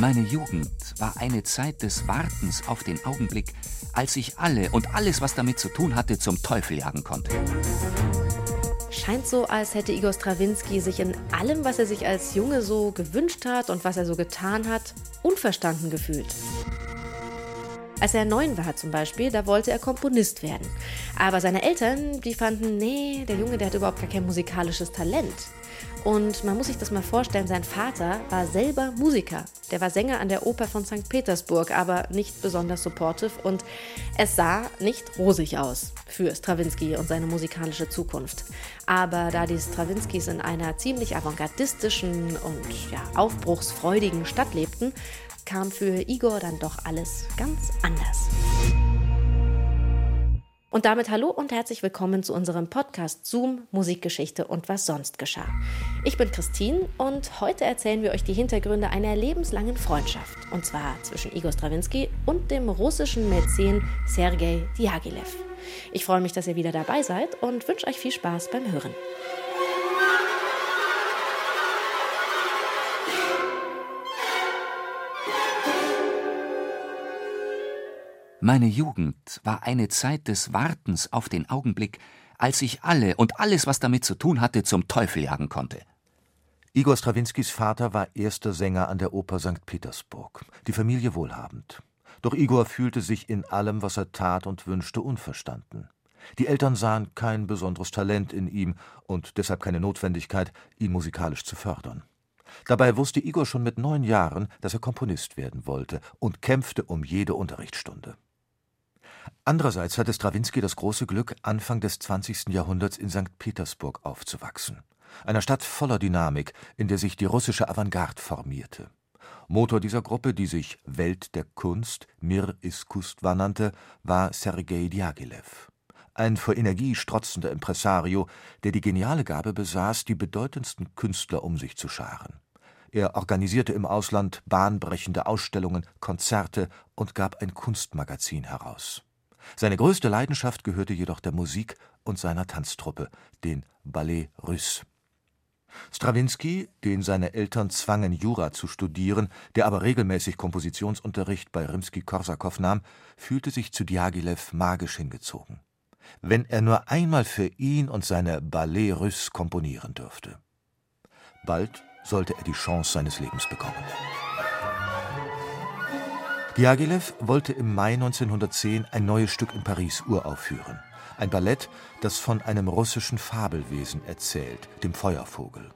Meine Jugend war eine Zeit des Wartens auf den Augenblick, als ich alle und alles, was damit zu tun hatte, zum Teufel jagen konnte. Scheint so, als hätte Igor Strawinski sich in allem, was er sich als Junge so gewünscht hat und was er so getan hat, unverstanden gefühlt. Als er neun war zum Beispiel, da wollte er Komponist werden. Aber seine Eltern, die fanden, nee, der Junge, der hat überhaupt gar kein musikalisches Talent. Und man muss sich das mal vorstellen, sein Vater war selber Musiker. Der war Sänger an der Oper von St. Petersburg, aber nicht besonders supportive und es sah nicht rosig aus für Stravinsky und seine musikalische Zukunft. Aber da die Strawinskys in einer ziemlich avantgardistischen und ja, aufbruchsfreudigen Stadt lebten, kam für Igor dann doch alles ganz anders. Und damit hallo und herzlich willkommen zu unserem Podcast Zoom, Musikgeschichte und was sonst geschah. Ich bin Christine und heute erzählen wir euch die Hintergründe einer lebenslangen Freundschaft. Und zwar zwischen Igor Strawinski und dem russischen Mäzen Sergei Diaghilev. Ich freue mich, dass ihr wieder dabei seid und wünsche euch viel Spaß beim Hören. Meine Jugend war eine Zeit des Wartens auf den Augenblick, als ich alle und alles, was damit zu tun hatte, zum Teufel jagen konnte. Igor Strawinskys Vater war erster Sänger an der Oper St. Petersburg, die Familie wohlhabend. Doch Igor fühlte sich in allem, was er tat und wünschte, unverstanden. Die Eltern sahen kein besonderes Talent in ihm und deshalb keine Notwendigkeit, ihn musikalisch zu fördern. Dabei wusste Igor schon mit neun Jahren, dass er Komponist werden wollte und kämpfte um jede Unterrichtsstunde. Andererseits hatte Strawinski das große Glück, Anfang des 20. Jahrhunderts in St. Petersburg aufzuwachsen, einer Stadt voller Dynamik, in der sich die russische Avantgarde formierte. Motor dieser Gruppe, die sich Welt der Kunst, Mir Iskustva nannte, war Sergei Diaghilev. Ein vor Energie strotzender Impresario, der die geniale Gabe besaß, die bedeutendsten Künstler um sich zu scharen. Er organisierte im Ausland bahnbrechende Ausstellungen, Konzerte und gab ein Kunstmagazin heraus. Seine größte Leidenschaft gehörte jedoch der Musik und seiner Tanztruppe, den Ballet Russe. Strawinski, den seine Eltern zwangen, Jura zu studieren, der aber regelmäßig Kompositionsunterricht bei Rimski-Korsakow nahm, fühlte sich zu Diaghilev magisch hingezogen. Wenn er nur einmal für ihn und seine Ballet Russe komponieren dürfte. Bald sollte er die Chance seines Lebens bekommen. Diaghilev wollte im Mai 1910 ein neues Stück in Paris uraufführen. Ein Ballett, das von einem russischen Fabelwesen erzählt, dem Feuervogel.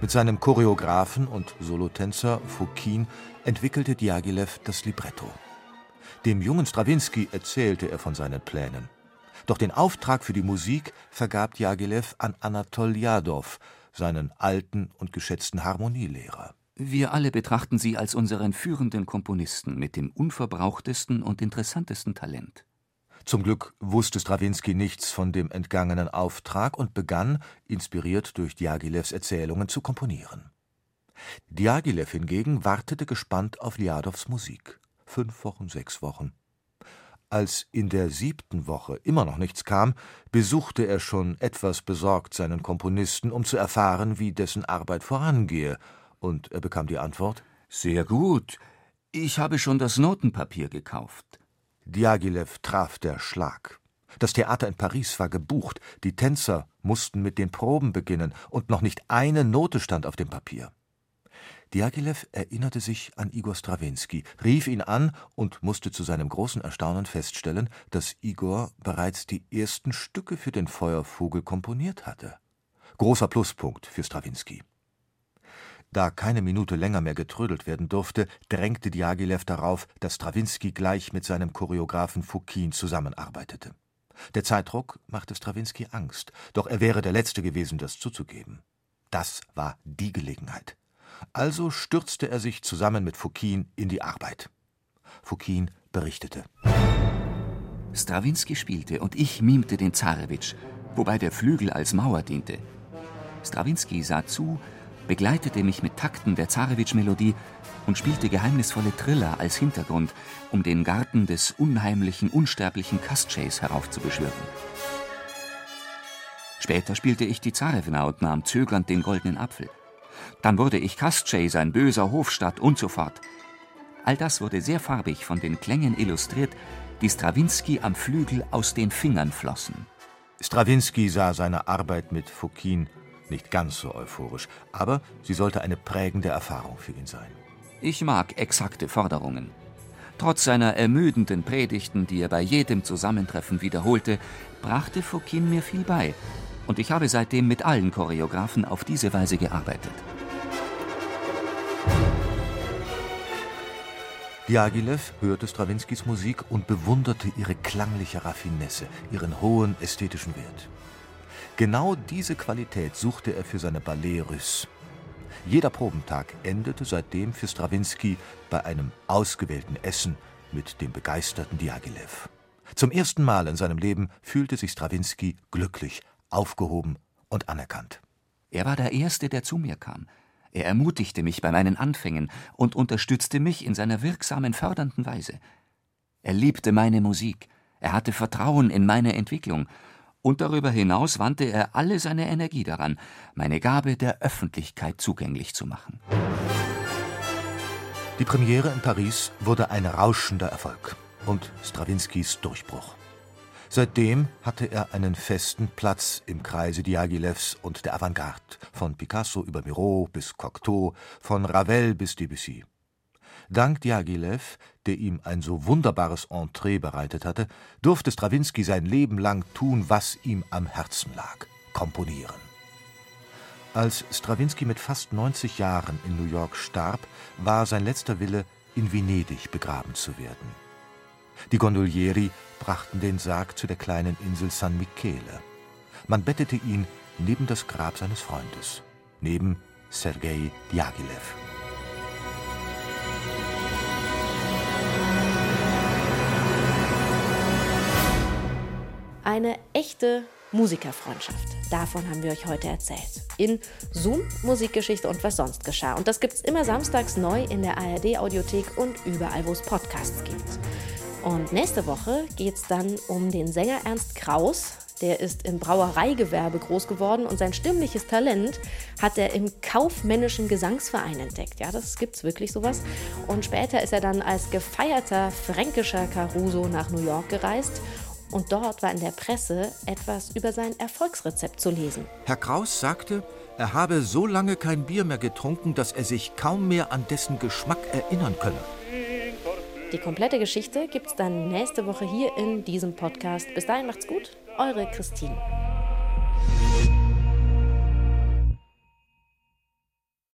Mit seinem Choreografen und Solotänzer Fokin entwickelte Diaghilev das Libretto. Dem jungen Strawinski erzählte er von seinen Plänen. Doch den Auftrag für die Musik vergab Diaghilev an Anatol Jadow, seinen alten und geschätzten Harmonielehrer. Wir alle betrachten sie als unseren führenden Komponisten mit dem unverbrauchtesten und interessantesten Talent. Zum Glück wusste Strawinski nichts von dem entgangenen Auftrag und begann, inspiriert durch Diaghilevs Erzählungen, zu komponieren. Diaghilev hingegen wartete gespannt auf Ljadows Musik. Fünf Wochen, sechs Wochen. Als in der siebten Woche immer noch nichts kam, besuchte er schon etwas besorgt seinen Komponisten, um zu erfahren, wie dessen Arbeit vorangehe und er bekam die Antwort: Sehr gut. Ich habe schon das Notenpapier gekauft. Diaghilev traf der Schlag. Das Theater in Paris war gebucht, die Tänzer mussten mit den Proben beginnen, und noch nicht eine Note stand auf dem Papier. Diaghilev erinnerte sich an Igor Strawinski, rief ihn an und musste zu seinem großen Erstaunen feststellen, dass Igor bereits die ersten Stücke für den Feuervogel komponiert hatte. Großer Pluspunkt für Strawinski. Da keine Minute länger mehr getrödelt werden durfte, drängte Diaghilev darauf, dass Strawinski gleich mit seinem Choreografen Fokin zusammenarbeitete. Der Zeitdruck machte Strawinski Angst, doch er wäre der Letzte gewesen, das zuzugeben. Das war die Gelegenheit. Also stürzte er sich zusammen mit Fokin in die Arbeit. Fokin berichtete. Strawinski spielte und ich mimte den Zarewitsch, wobei der Flügel als Mauer diente. Strawinski sah zu, begleitete mich mit Takten der Zarewitsch-Melodie und spielte geheimnisvolle Triller als Hintergrund, um den Garten des unheimlichen, unsterblichen Kastscheis heraufzubeschwören. Später spielte ich die Zarewna und nahm zögernd den goldenen Apfel. Dann wurde ich Kastschei, sein böser Hofstaat und so fort. All das wurde sehr farbig von den Klängen illustriert, die Strawinski am Flügel aus den Fingern flossen. Strawinski sah seine Arbeit mit Fouquin nicht ganz so euphorisch, aber sie sollte eine prägende Erfahrung für ihn sein. Ich mag exakte Forderungen. Trotz seiner ermüdenden Predigten, die er bei jedem Zusammentreffen wiederholte, brachte Fouquin mir viel bei, und ich habe seitdem mit allen Choreografen auf diese Weise gearbeitet. Diaghilev hörte Strawinskys Musik und bewunderte ihre klangliche Raffinesse, ihren hohen ästhetischen Wert. Genau diese Qualität suchte er für seine Ballet Russe. Jeder Probentag endete seitdem für Strawinski bei einem ausgewählten Essen mit dem begeisterten Diaghilev. Zum ersten Mal in seinem Leben fühlte sich Strawinski glücklich, aufgehoben und anerkannt. Er war der Erste, der zu mir kam. Er ermutigte mich bei meinen Anfängen und unterstützte mich in seiner wirksamen, fördernden Weise. Er liebte meine Musik, er hatte Vertrauen in meine Entwicklung, und darüber hinaus wandte er alle seine Energie daran, meine Gabe der Öffentlichkeit zugänglich zu machen. Die Premiere in Paris wurde ein rauschender Erfolg und Strawinskys Durchbruch. Seitdem hatte er einen festen Platz im Kreise Diaghilevs und der Avantgarde, von Picasso über Miro bis Cocteau, von Ravel bis Debussy. Dank Diaghilev, der ihm ein so wunderbares Entree bereitet hatte, durfte Strawinski sein Leben lang tun, was ihm am Herzen lag: komponieren. Als Strawinski mit fast 90 Jahren in New York starb, war sein letzter Wille, in Venedig begraben zu werden. Die Gondolieri brachten den Sarg zu der kleinen Insel San Michele. Man bettete ihn neben das Grab seines Freundes, neben Sergei Diaghilev. Eine echte Musikerfreundschaft. Davon haben wir euch heute erzählt. In Zoom, Musikgeschichte und was sonst geschah. Und das gibt es immer samstags neu in der ARD-Audiothek und überall, wo es Podcasts gibt. Und nächste Woche geht es dann um den Sänger Ernst Kraus. Der ist im Brauereigewerbe groß geworden und sein stimmliches Talent hat er im kaufmännischen Gesangsverein entdeckt. Ja, das gibt's wirklich sowas. Und später ist er dann als gefeierter fränkischer Caruso nach New York gereist und dort war in der Presse etwas über sein Erfolgsrezept zu lesen. Herr Kraus sagte, er habe so lange kein Bier mehr getrunken, dass er sich kaum mehr an dessen Geschmack erinnern könne. Die komplette Geschichte gibt's dann nächste Woche hier in diesem Podcast. Bis dahin macht's gut, eure Christine.